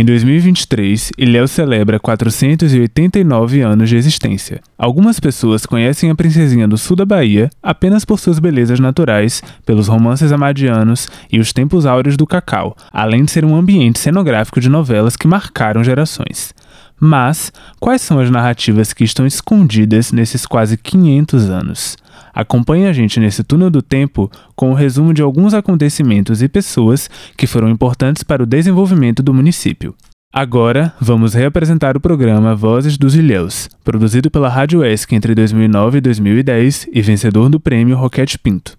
Em 2023, Ilhéus celebra 489 anos de existência. Algumas pessoas conhecem a princesinha do sul da Bahia apenas por suas belezas naturais, pelos romances amadianos e os tempos áureos do cacau, além de ser um ambiente cenográfico de novelas que marcaram gerações. Mas, quais são as narrativas que estão escondidas nesses quase 500 anos? Acompanhe a gente nesse túnel do tempo com o resumo de alguns acontecimentos e pessoas que foram importantes para o desenvolvimento do município. Agora, vamos reapresentar o programa Vozes dos Ilhéus, produzido pela Rádio ESC entre 2009 e 2010 e vencedor do prêmio Roquete Pinto.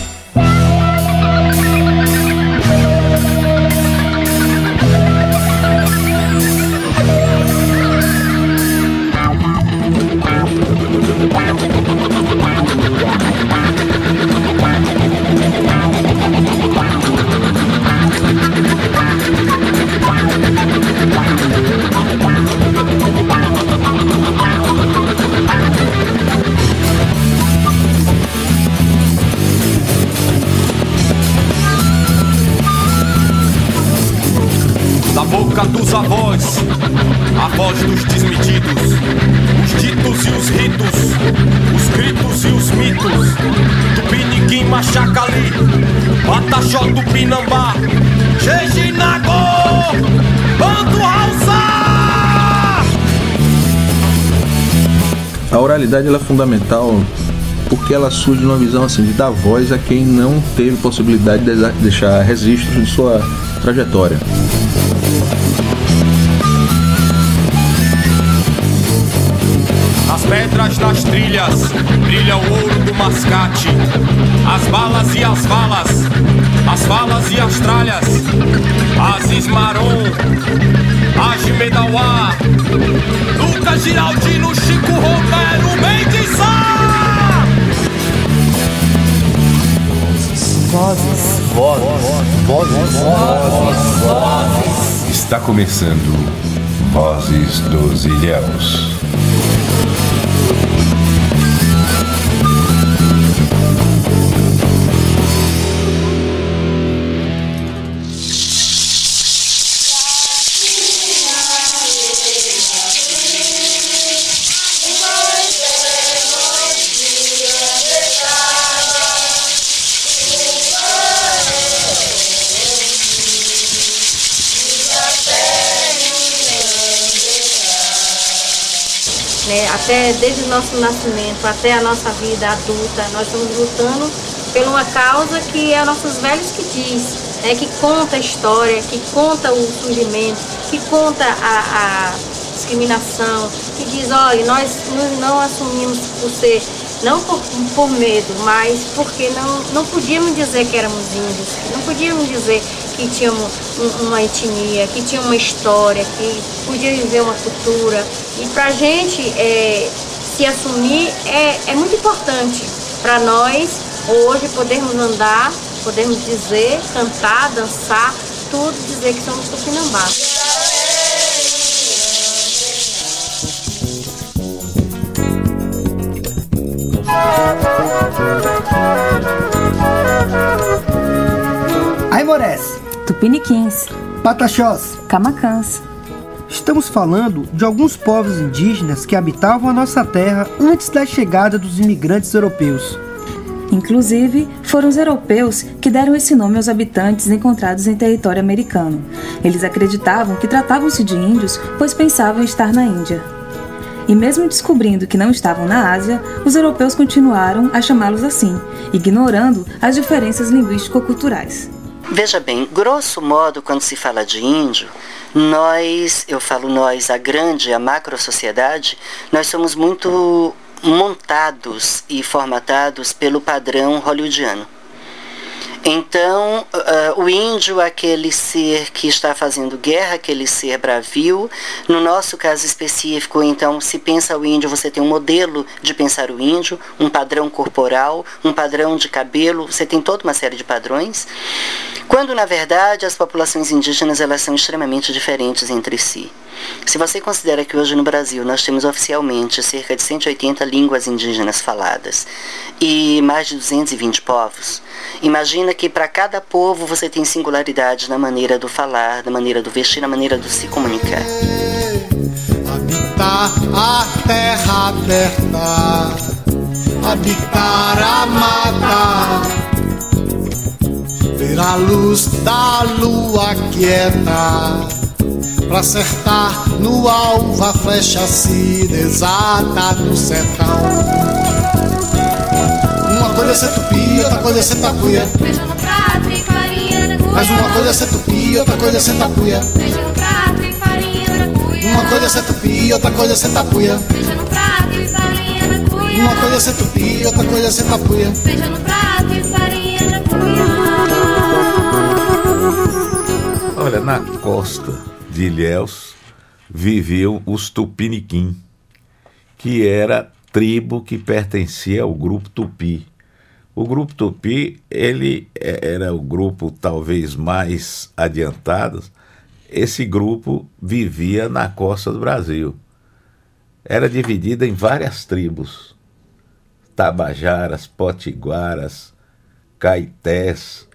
A oralidade é fundamental porque ela surge numa visão assim de dar voz a quem não teve possibilidade de deixar registro de sua trajetória. As pedras das trilhas brilha o ouro do mascate. As balas e as balas, as balas e as tralhas. Aziz Maron, Agimedauá, Lucas Giraldino, Chico Romero, Mendes Vozes. Vozes. Vozes. Vozes. Vozes. Está começando Vozes dos Ilhéus. Né? Até desde o nosso nascimento até a nossa vida adulta, nós estamos lutando por uma causa que é nossos velhos que diz, né? Que conta a história, que conta o surgimento, que conta a, a discriminação, que diz, olha, nós não assumimos por ser não por, por medo, mas porque não, não podíamos dizer que éramos índios, não podíamos dizer que tínhamos uma etnia, que tinha uma história, que podia viver uma cultura. E para a gente é, se assumir é, é muito importante para nós hoje podermos andar, podermos dizer, cantar, dançar, tudo dizer que somos tupinambás. Tupiniquins, Pataxós, Camacãs. Estamos falando de alguns povos indígenas que habitavam a nossa terra antes da chegada dos imigrantes europeus. Inclusive, foram os europeus que deram esse nome aos habitantes encontrados em território americano. Eles acreditavam que tratavam-se de índios, pois pensavam estar na Índia. E mesmo descobrindo que não estavam na Ásia, os europeus continuaram a chamá-los assim, ignorando as diferenças linguístico-culturais. Veja bem, grosso modo, quando se fala de índio, nós, eu falo nós, a grande, a macro sociedade, nós somos muito montados e formatados pelo padrão hollywoodiano. Então, uh, o índio, aquele ser que está fazendo guerra, aquele ser bravio. No nosso caso específico, então, se pensa o índio, você tem um modelo de pensar o índio, um padrão corporal, um padrão de cabelo, você tem toda uma série de padrões. Quando, na verdade, as populações indígenas elas são extremamente diferentes entre si. Se você considera que hoje no Brasil nós temos oficialmente cerca de 180 línguas indígenas faladas e mais de 220 povos, imagina que para cada povo você tem singularidades na maneira do falar, na maneira do vestir, na maneira do se comunicar. Habitar a terra aberta, habitar a mata, ver a luz da lua quieta Pra acertar no alvo a flecha se desata no sertão. Uma coisa é ser tupi, outra coisa é ser tapuia Feijão no prato e farinha na cuia. Mas uma coisa é ser tupi, outra coisa é ser tapuia Feijão no prato e farinha na cuia. Uma coisa é ser tupi, outra coisa é ser tapuia Feijão no prato e farinha na cuia. Uma coisa é ser tupi, outra coisa é ser tapuia Feijão no prato e farinha na cuia. Olha, na costa de Ilhéus viviam os Tupiniquim, que era tribo que pertencia ao grupo Tupi. O grupo Tupi, ele era o grupo talvez mais adiantado. Esse grupo vivia na costa do Brasil. Era dividida em várias tribos: Tabajaras, Potiguaras, Caetés,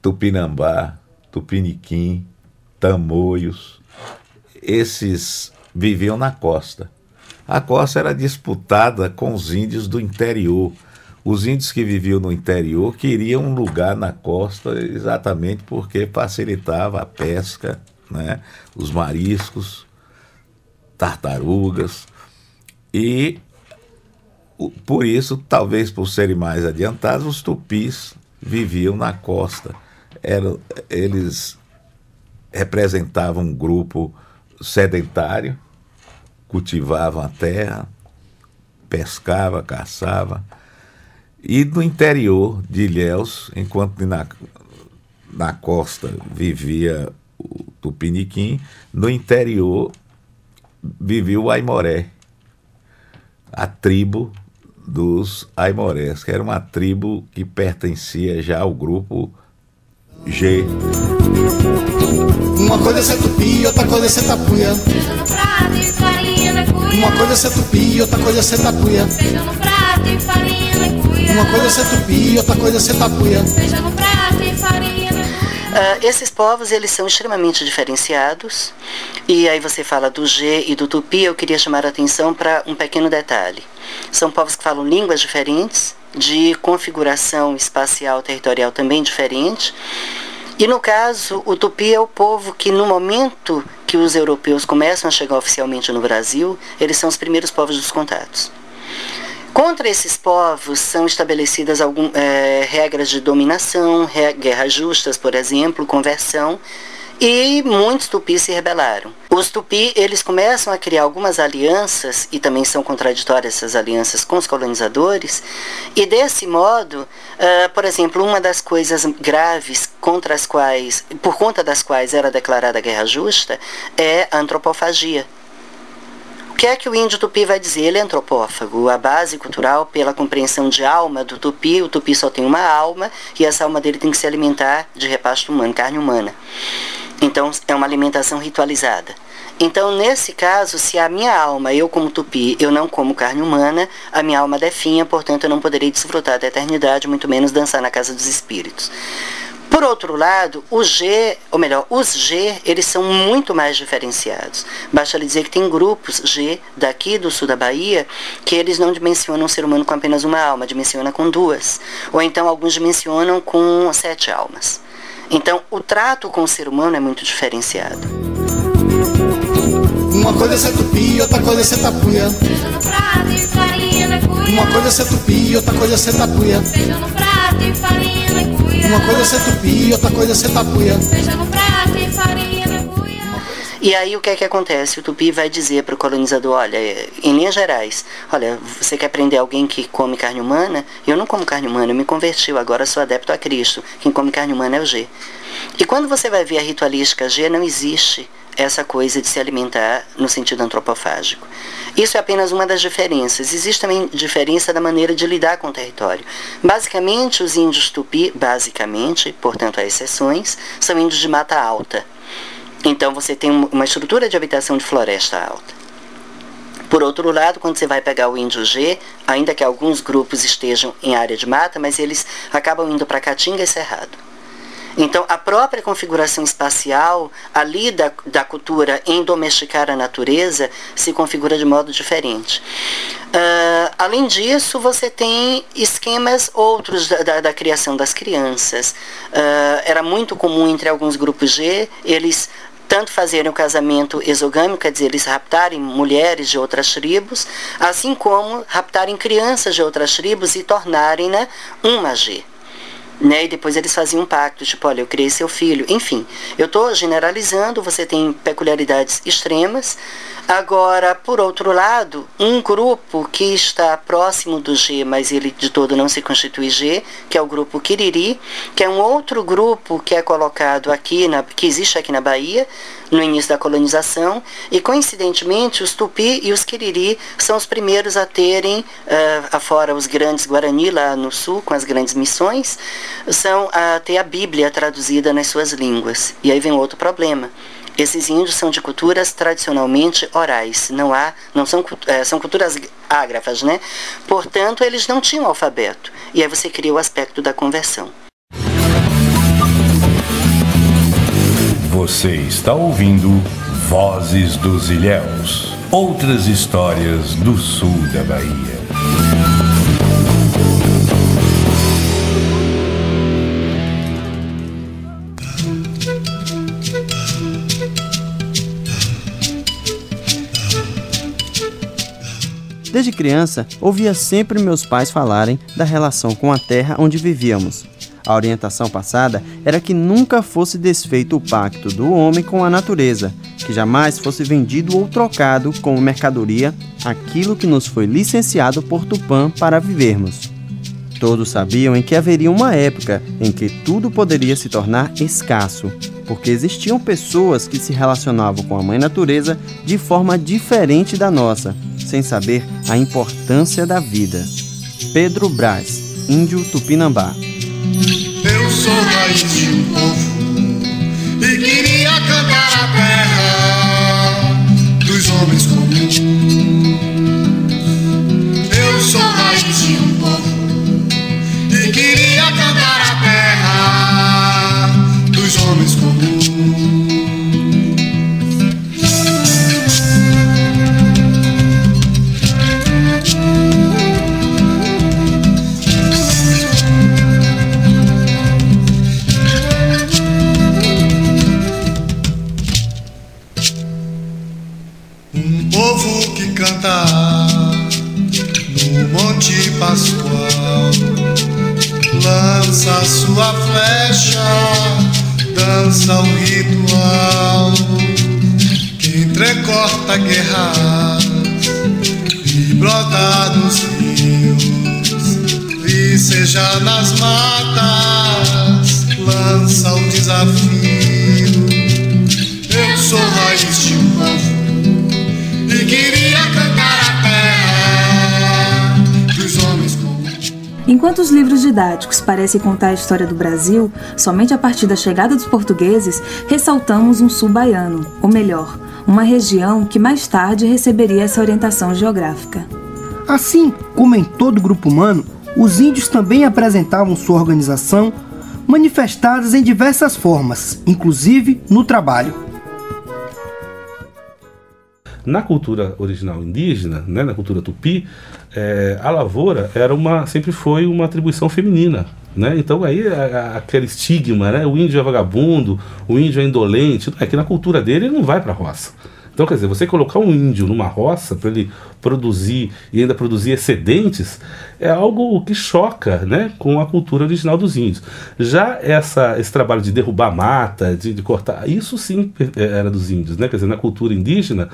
Tupinambá, Tupiniquim, tamoios, esses viviam na costa. A costa era disputada com os índios do interior. Os índios que viviam no interior queriam um lugar na costa exatamente porque facilitava a pesca, né? os mariscos, tartarugas. E por isso, talvez por serem mais adiantados, os tupis viviam na costa. Eram, eles representava um grupo sedentário, cultivavam a terra, pescava, caçava. E no interior de Ilhéus, enquanto na, na costa vivia o Tupiniquim, no interior vivia o Aimoré, a tribo dos Aimorés, que era uma tribo que pertencia já ao grupo G. Uma coisa é ser tupi, outra coisa é ser tapuia. Feijão no prato e farinha na cuia. Uma coisa é ser tupi, outra coisa é ser tapuia. Feijão no prato e farinha na cuia. Uma coisa é ser tupi, outra coisa é ser tapuia. Feijão no prato e farinha na cuia. Uh, esses povos eles são extremamente diferenciados e aí você fala do G e do Tupi eu queria chamar a atenção para um pequeno detalhe são povos que falam línguas diferentes de configuração espacial territorial também diferente e no caso, o Tupi é o povo que, no momento que os europeus começam a chegar oficialmente no Brasil, eles são os primeiros povos dos contatos. Contra esses povos são estabelecidas algum, é, regras de dominação, guerras justas, por exemplo, conversão, e muitos tupis se rebelaram. Os tupi, eles começam a criar algumas alianças, e também são contraditórias essas alianças com os colonizadores, e desse modo, uh, por exemplo, uma das coisas graves contra as quais, por conta das quais era declarada a guerra justa, é a antropofagia. O que é que o índio tupi vai dizer? Ele é antropófago. A base cultural, pela compreensão de alma do tupi, o tupi só tem uma alma e essa alma dele tem que se alimentar de repasto humano, carne humana. Então é uma alimentação ritualizada. Então, nesse caso, se a minha alma, eu como tupi, eu não como carne humana, a minha alma definha, portanto eu não poderei desfrutar da eternidade, muito menos dançar na casa dos espíritos. Por outro lado, o G, ou melhor, os G, eles são muito mais diferenciados. Basta lhe dizer que tem grupos G daqui do sul da Bahia que eles não dimensionam o ser humano com apenas uma alma, dimensiona com duas. Ou então alguns dimensionam com sete almas. Então, o trato com o ser humano é muito diferenciado. Uma coisa é ser tupi, outra coisa é ser tapuia. Feijão no prato e farinha na cuia. Uma coisa é ser tupi, outra coisa é ser tapuia. Feijão no prato e farinha na cuia. Uma coisa é ser tupi, outra coisa é ser tapuia. Feijão no prato e farinha na cuia. E aí o que é que acontece? O tupi vai dizer para o colonizador, olha, em linhas gerais, olha, você quer prender alguém que come carne humana? Eu não como carne humana, eu me converti, agora sou adepto a Cristo. Quem come carne humana é o G. E quando você vai ver a ritualística G, não existe essa coisa de se alimentar no sentido antropofágico. Isso é apenas uma das diferenças. Existe também diferença da maneira de lidar com o território. Basicamente, os índios tupi, basicamente, portanto há exceções, são índios de mata alta. Então você tem uma estrutura de habitação de floresta alta. Por outro lado, quando você vai pegar o índio G, ainda que alguns grupos estejam em área de mata, mas eles acabam indo para Caatinga e Cerrado. Então, a própria configuração espacial ali da, da cultura em domesticar a natureza se configura de modo diferente. Uh, além disso, você tem esquemas outros da, da, da criação das crianças. Uh, era muito comum entre alguns grupos G eles tanto fazerem o casamento exogâmico, quer dizer, eles raptarem mulheres de outras tribos, assim como raptarem crianças de outras tribos e tornarem-na uma G né? E depois eles faziam um pacto, tipo, olha, eu criei seu filho. Enfim, eu estou generalizando, você tem peculiaridades extremas. Agora, por outro lado, um grupo que está próximo do G, mas ele de todo não se constitui G, que é o grupo Quiriri, que é um outro grupo que é colocado aqui, na, que existe aqui na Bahia, no início da colonização, e coincidentemente os Tupi e os Quiriri são os primeiros a terem, uh, afora os grandes Guarani lá no sul, com as grandes missões, são a ter a Bíblia traduzida nas suas línguas. E aí vem outro problema. Esses índios são de culturas tradicionalmente orais, não há, não são, é, são culturas ágrafas, né? Portanto, eles não tinham alfabeto. E aí você cria o aspecto da conversão. Você está ouvindo Vozes dos Ilhéus. Outras histórias do sul da Bahia. Desde criança, ouvia sempre meus pais falarem da relação com a terra onde vivíamos. A orientação passada era que nunca fosse desfeito o pacto do homem com a natureza, que jamais fosse vendido ou trocado como mercadoria aquilo que nos foi licenciado por Tupã para vivermos. Todos sabiam em que haveria uma época em que tudo poderia se tornar escasso, porque existiam pessoas que se relacionavam com a Mãe Natureza de forma diferente da nossa, sem saber a importância da vida. Pedro Braz, Índio Tupinambá. Eu sou raiz de um povo e queria cantar a terra dos homens comuns. Nas matas, lança o desafio. Eu sou raiz de um povo e queria cantar a terra dos homens. Enquanto os livros didáticos parecem contar a história do Brasil somente a partir da chegada dos portugueses, ressaltamos um sul baiano, ou melhor, uma região que mais tarde receberia essa orientação geográfica. Assim como em todo grupo humano, os índios também apresentavam sua organização manifestadas em diversas formas, inclusive no trabalho. Na cultura original indígena, né, na cultura tupi, é, a lavoura era uma, sempre foi uma atribuição feminina. Né? Então aí a, a, aquele estigma, né? o índio é vagabundo, o índio é indolente, é que na cultura dele ele não vai para a roça. Então, quer dizer, você colocar um índio numa roça para ele produzir e ainda produzir excedentes é algo que choca né, com a cultura original dos índios. Já essa, esse trabalho de derrubar mata, de, de cortar, isso sim é, era dos índios. Né? Quer dizer, na cultura indígena,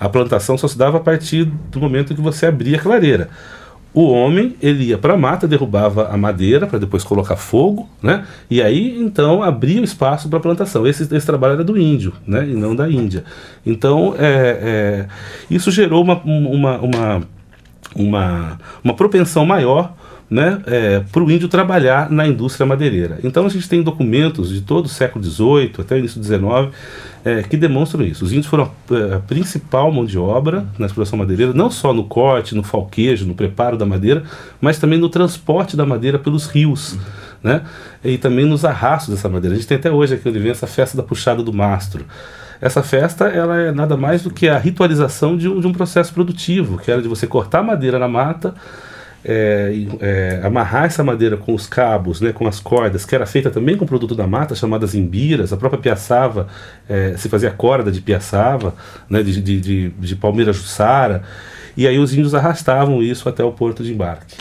a plantação só se dava a partir do momento que você abria a clareira o homem ele ia para a mata, derrubava a madeira para depois colocar fogo, né? E aí então abria o espaço para a plantação. Esse, esse trabalho era do índio, né? E não da Índia. Então é, é, isso gerou uma, uma, uma, uma, uma propensão maior né, é, para o índio trabalhar na indústria madeireira. Então a gente tem documentos de todo o século XVIII até o início do XIX é, que demonstram isso. Os índios foram a, a, principal mão de obra na exploração madeireira, não só no corte, no falquejo, no preparo da madeira, mas também no transporte da madeira pelos rios. Né? E também nos arrastos dessa madeira. A gente tem até hoje aqui onde vem essa festa da puxada do mastro. Essa festa ela é nada mais do que a ritualização de um, de um processo produtivo, que era de você cortar madeira na mata, é, é, amarrar essa madeira com os cabos, né, com as cordas, que era feita também com produto da mata, chamadas imbiras, a própria piaçava, é, se fazia corda de piaçava, né, de, de, de, de palmeira jussara, e aí os índios arrastavam isso até o porto de embarque.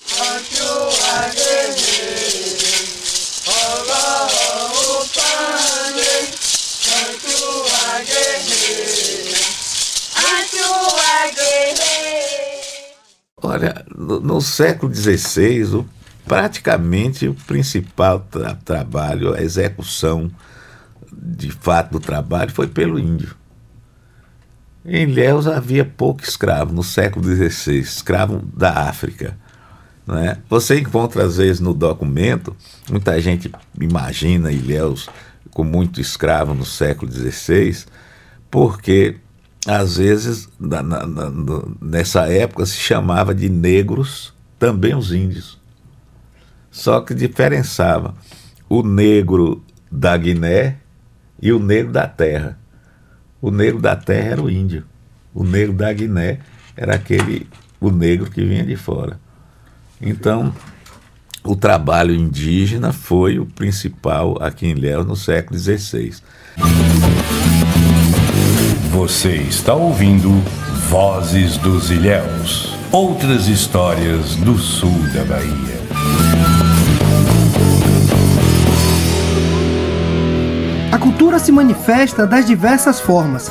Olha, no, no século XVI, o, praticamente o principal tra trabalho, a execução de fato do trabalho foi pelo índio. Em Ilhéus havia pouco escravo no século XVI, escravo da África. Né? Você encontra, às vezes, no documento, muita gente imagina Ilhéus com muito escravo no século XVI, porque às vezes, na, na, na, nessa época, se chamava de negros também os índios. Só que diferenciava o negro da Guiné e o negro da terra. O negro da terra era o índio. O negro da Guiné era aquele, o negro que vinha de fora. Então, o trabalho indígena foi o principal aqui em Léo no século XVI. Você está ouvindo Vozes dos Ilhéus. Outras histórias do sul da Bahia. A cultura se manifesta das diversas formas.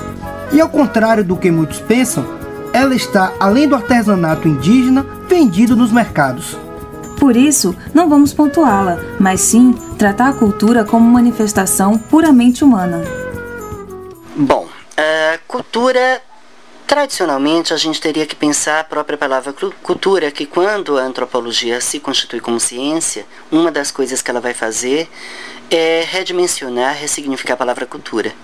E ao contrário do que muitos pensam, ela está além do artesanato indígena vendido nos mercados. Por isso, não vamos pontuá-la, mas sim tratar a cultura como manifestação puramente humana. Bom, Uh, cultura, tradicionalmente, a gente teria que pensar a própria palavra cultura, que quando a antropologia se constitui como ciência, uma das coisas que ela vai fazer é redimensionar, ressignificar a palavra cultura.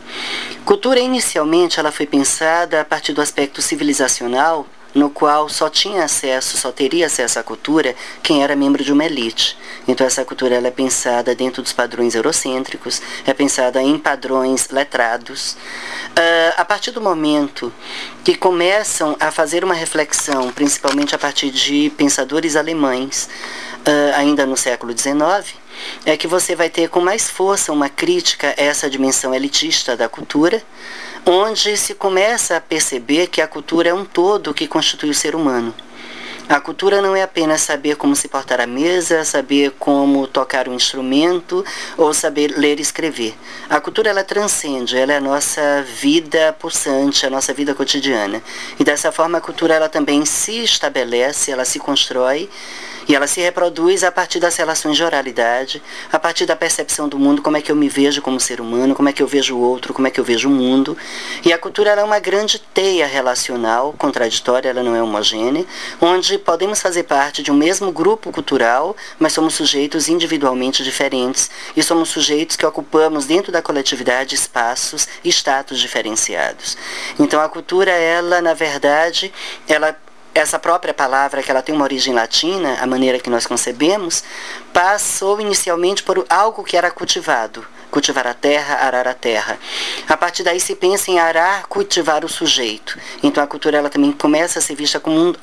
Cultura, inicialmente, ela foi pensada a partir do aspecto civilizacional, no qual só tinha acesso, só teria acesso à cultura quem era membro de uma elite. Então essa cultura ela é pensada dentro dos padrões eurocêntricos, é pensada em padrões letrados. Uh, a partir do momento que começam a fazer uma reflexão, principalmente a partir de pensadores alemães, uh, ainda no século XIX, é que você vai ter com mais força uma crítica a essa dimensão elitista da cultura, onde se começa a perceber que a cultura é um todo que constitui o ser humano. A cultura não é apenas saber como se portar à mesa, saber como tocar um instrumento ou saber ler e escrever. A cultura ela transcende, ela é a nossa vida pulsante, a nossa vida cotidiana. E dessa forma a cultura ela também se estabelece, ela se constrói e ela se reproduz a partir das relações de oralidade, a partir da percepção do mundo, como é que eu me vejo como ser humano, como é que eu vejo o outro, como é que eu vejo o mundo. E a cultura é uma grande teia relacional, contraditória, ela não é homogênea, onde podemos fazer parte de um mesmo grupo cultural, mas somos sujeitos individualmente diferentes e somos sujeitos que ocupamos dentro da coletividade espaços e status diferenciados. Então a cultura, ela, na verdade, ela essa própria palavra, que ela tem uma origem latina, a maneira que nós concebemos, passou inicialmente por algo que era cultivado. Cultivar a terra, arar a terra. A partir daí se pensa em arar, cultivar o sujeito. Então a cultura ela também começa a ser vista como, um,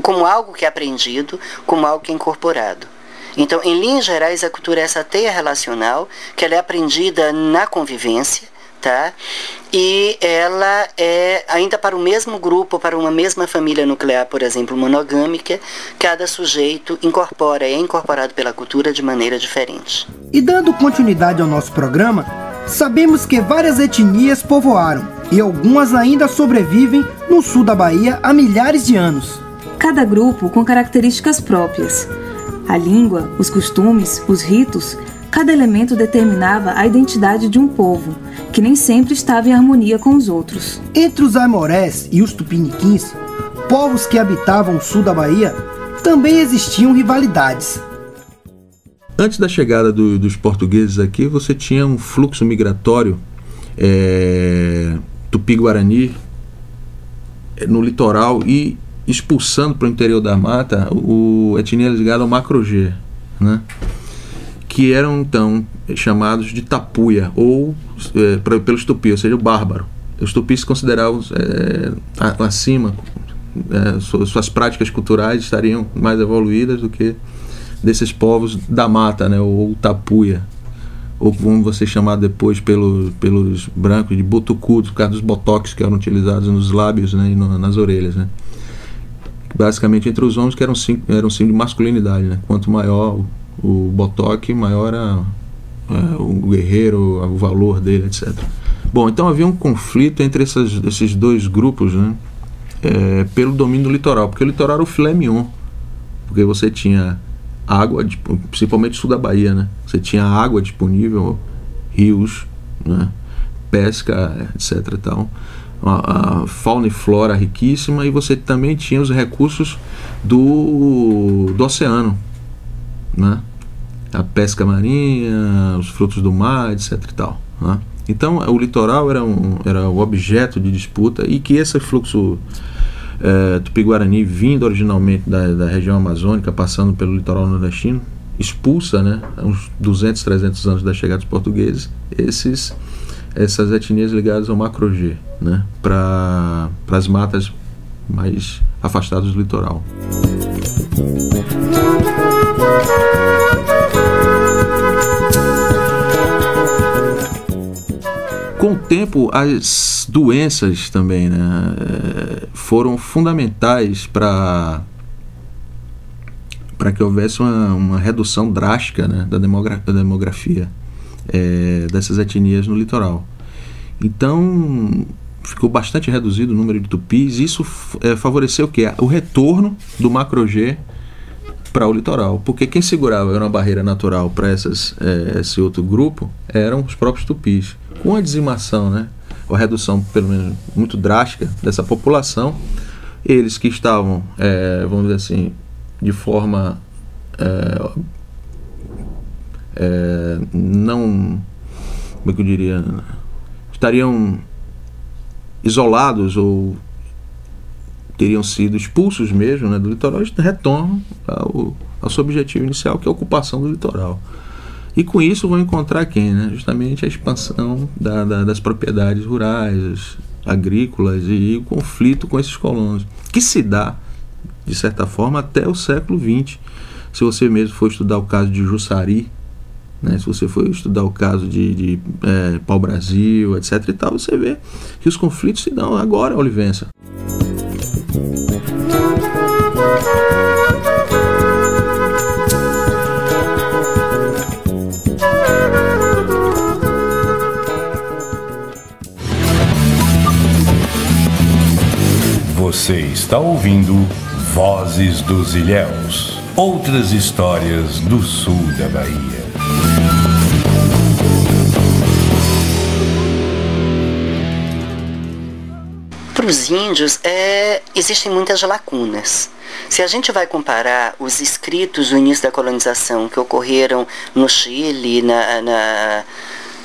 como algo que é aprendido, como algo que é incorporado. Então, em linhas gerais, a cultura é essa teia relacional, que ela é aprendida na convivência, tá? E ela é ainda para o mesmo grupo, para uma mesma família nuclear, por exemplo, monogâmica, cada sujeito incorpora, é incorporado pela cultura de maneira diferente. E dando continuidade ao nosso programa, sabemos que várias etnias povoaram e algumas ainda sobrevivem no sul da Bahia há milhares de anos. Cada grupo com características próprias. A língua, os costumes, os ritos, cada elemento determinava a identidade de um povo, que nem sempre estava em harmonia com os outros. Entre os aimorés e os tupiniquins, povos que habitavam o sul da Bahia, também existiam rivalidades. Antes da chegada do- dos portugueses aqui, você tinha um fluxo migratório é, tupi-guarani é, no litoral e expulsando para o interior da mata o etnia ligada ao Macrogê, né? Que eram então chamados de tapuia ou é, pra- pelos tupis, ou seja, o bárbaro. Os tupis se consideravam é, acima, é, su- suas práticas culturais estariam mais evoluídas do que desses povos da mata, né, ou tapuia, ou como você chamar depois pelo, pelos brancos de botucu, por causa dos botox que eram utilizados nos lábios né, e no- nas orelhas, né. Basicamente entre os homens que eram eram signo de masculinidade, né. Quanto maior o, botox, maior era é, o guerreiro, o valor dele, etc. Bom, então havia um conflito entre essas, esses dois grupos, né, é, pelo domínio do litoral, porque o litoral era o filé mignon, porque você tinha água, principalmente sul da Bahia, né? Você tinha água disponível, rios, né? pesca, etc. Tal. A, a fauna e flora riquíssima e você também tinha os recursos do, do oceano, né? A pesca marinha, os frutos do mar, etc. E tal, né? Então o litoral era, um, era o objeto de disputa e que esse fluxo é, Tupi-Guarani vindo originalmente da, da região amazônica, passando pelo litoral nordestino, expulsa, né, uns 200, 300 anos da chegada dos portugueses, esses, essas etnias ligadas ao Macrogê, né, para as matas mais afastadas do litoral. Tempo, as doenças também né, eh, foram fundamentais para para que houvesse uma, uma redução drástica né, da, demogra da demografia eh, dessas etnias no litoral. Então, ficou bastante reduzido o número de tupis. Isso eh, favoreceu o quê? O retorno do macro-G para o litoral, porque quem segurava era uma barreira natural para essas eh, esse outro grupo eram os próprios tupis. Com a dizimação, né, ou a redução pelo menos muito drástica dessa população, eles que estavam, eh, vamos dizer assim, de forma eh, eh, não, como é que eu diria, estariam isolados ou teriam sido expulsos mesmo né, do litoral, retornam ao, ao seu objetivo inicial, que é a ocupação do litoral. E com isso vão encontrar quem? Né? Justamente a expansão da, da, das propriedades rurais, agrícolas e, e o conflito com esses colonos, que se dá, de certa forma, até o século XX. Se você mesmo for estudar o caso de Jussari, né, se você for estudar o caso de, de é, pau-brasil, etc. e tal, você vê que os conflitos se dão agora, Olivença. Você está ouvindo Vozes dos Ilhéus. Outras histórias do sul da Bahia. Para os índios, é, existem muitas lacunas. Se a gente vai comparar os escritos do início da colonização que ocorreram no Chile, na, na,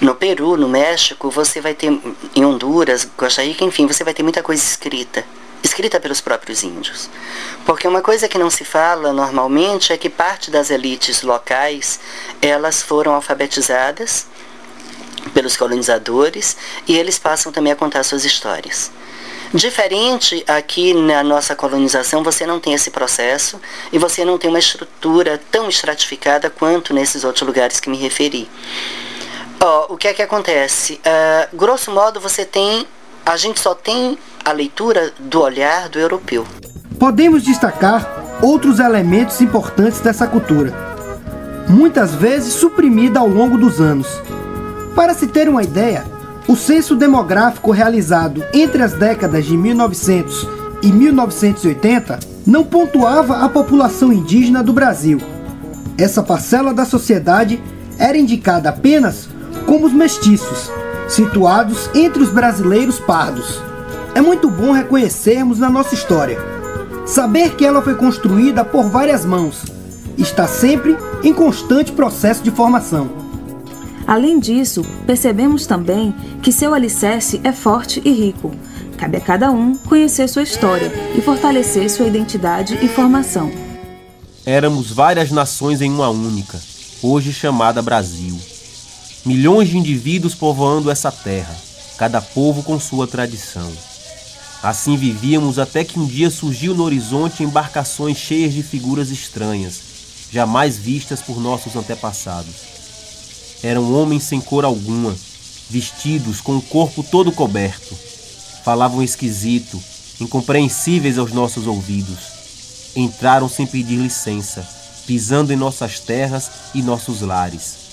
no Peru, no México, você vai ter, em Honduras, Costa Rica, enfim, você vai ter muita coisa escrita. Escrita pelos próprios índios. Porque uma coisa que não se fala normalmente é que parte das elites locais, elas foram alfabetizadas pelos colonizadores e eles passam também a contar suas histórias. Diferente aqui na nossa colonização, você não tem esse processo e você não tem uma estrutura tão estratificada quanto nesses outros lugares que me referi. Ó, o que é que acontece? Ah, grosso modo, você tem. A gente só tem a leitura do olhar do europeu. Podemos destacar outros elementos importantes dessa cultura, muitas vezes suprimida ao longo dos anos. Para se ter uma ideia, o censo demográfico realizado entre as décadas de 1900 e 1980 não pontuava a população indígena do Brasil. Essa parcela da sociedade era indicada apenas como os mestiços, situados entre os brasileiros pardos. É muito bom reconhecermos na nossa história. Saber que ela foi construída por várias mãos, está sempre em constante processo de formação. Além disso, percebemos também que seu alicerce é forte e rico. Cabe a cada um conhecer sua história e fortalecer sua identidade e formação. Éramos várias nações em uma única, hoje chamada Brasil. Milhões de indivíduos povoando essa terra, cada povo com sua tradição. Assim vivíamos até que um dia surgiu no horizonte embarcações cheias de figuras estranhas, jamais vistas por nossos antepassados. Eram homens sem cor alguma, vestidos com o corpo todo coberto. Falavam esquisito, incompreensíveis aos nossos ouvidos. Entraram sem pedir licença, pisando em nossas terras e nossos lares.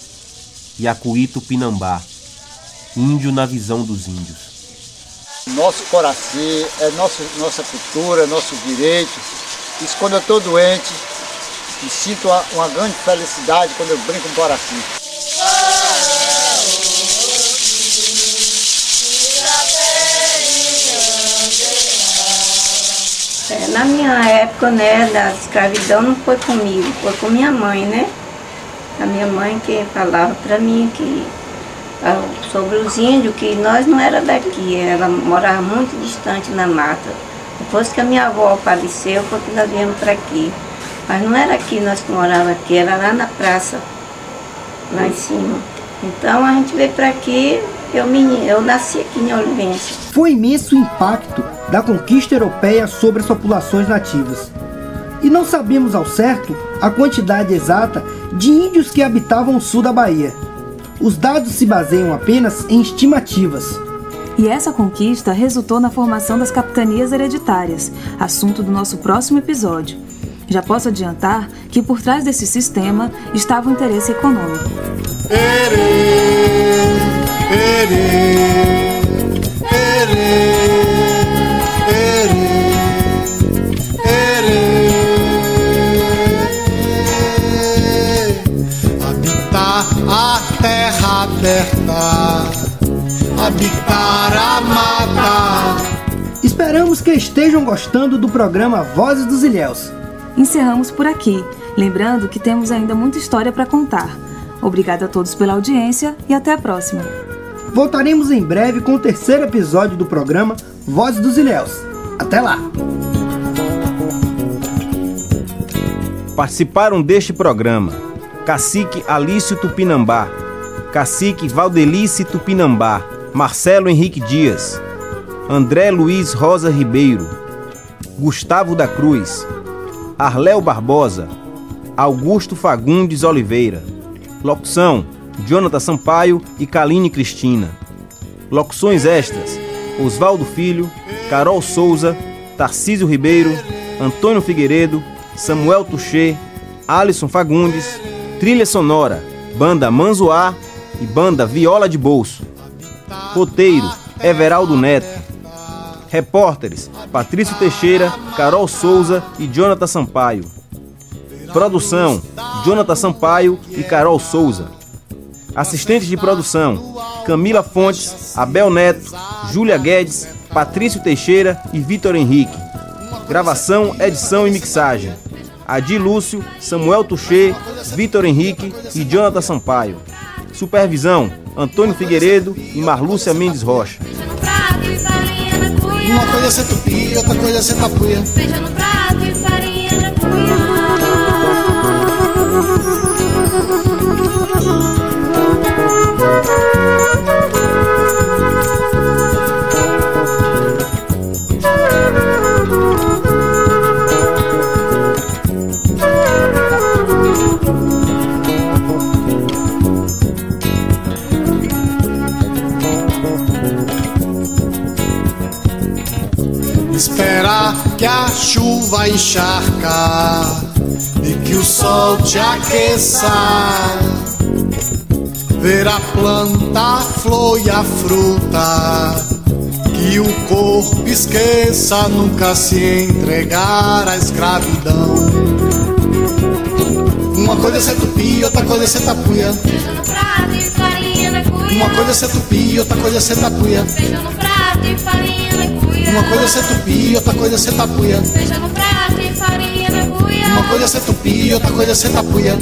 Iacuí Tupinambá, índio na visão dos índios. Nosso coração, é nosso, nossa cultura, nosso direito. Isso quando eu estou doente, me sinto uma, uma grande felicidade quando eu brinco com o coração. É, na minha época, né, da escravidão não foi comigo, foi com minha mãe, né? A minha mãe que falava para mim que ah, sobre os índios, que nós não era daqui, ela morava muito distante na mata. Depois que a minha avó faleceu, foi que nós viemos para aqui. Mas não era aqui nós que morávamos aqui, era lá na praça, lá em cima. Então a gente veio para aqui, eu, menino, eu nasci aqui em Olivença. Foi imenso o impacto da conquista europeia sobre as populações nativas. E não sabemos ao certo a quantidade exata de índios que habitavam o sul da Bahia. Os dados se baseiam apenas em estimativas. E essa conquista resultou na formação das capitanias hereditárias, assunto do nosso próximo episódio. Já posso adiantar que por trás desse sistema estava o interesse econômico. Mata. Esperamos que estejam gostando do programa Vozes dos Ilhéus. Encerramos por aqui, lembrando que temos ainda muita história para contar. Obrigada a todos pela audiência e até a próxima. Voltaremos em breve com o terceiro episódio do programa Vozes dos Ilhéus. Até lá! Participaram deste programa Cacique Alício Tupinambá, Cacique Valdelice Tupinambá, Marcelo Henrique Dias, André Luiz Rosa Ribeiro, Gustavo da Cruz, Arléo Barbosa, Augusto Fagundes Oliveira. Locução: Jonathan Sampaio e Kaline Cristina. Locuções extras: Oswaldo Filho, Carol Souza, Tarcísio Ribeiro, Antônio Figueiredo, Samuel Tuchê, Alisson Fagundes. Trilha sonora: Banda Manzoá e Banda Viola de Bolso. Roteiro: Everaldo Neto. Repórteres: Patrício Teixeira, Carol Souza e Jonathan Sampaio. Produção: Jonathan Sampaio e Carol Souza. Assistentes de produção: Camila Fontes, Abel Neto, Júlia Guedes, Patrício Teixeira e Vitor Henrique. Gravação, edição e mixagem: Adi Lúcio, Samuel Tuchê, Vitor Henrique e Jonathan Sampaio. Supervisão: Antônio Figueiredo e Marlúcia Mendes Rocha. Uma coisa é ser tupi, outra coisa é ser tapuia. Feijão no prato e farinha na cuia. Chuva encharca e que o sol te aqueça. Ver a planta, a flor e a fruta. Que o corpo esqueça, nunca se entregar à escravidão. Uma coisa é ser tupi, outra coisa é ser tapuia. Uma coisa é ser tupi, outra coisa é ser tapuia. Uma coisa é ser tupi, outra coisa é ser tapuia. Uma coisa é ser tupi, outra coisa é ser tapuia.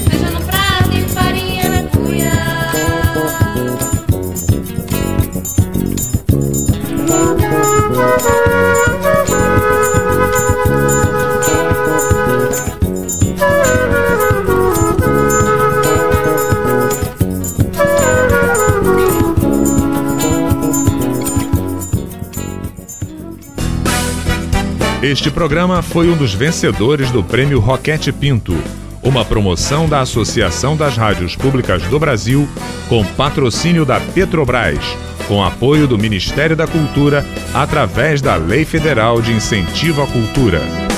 Este programa foi um dos vencedores do Prêmio Roquete Pinto, uma promoção da Associação das Rádios Públicas do Brasil, com patrocínio da Petrobras, com apoio do Ministério da Cultura, através da Lei Federal de Incentivo à Cultura.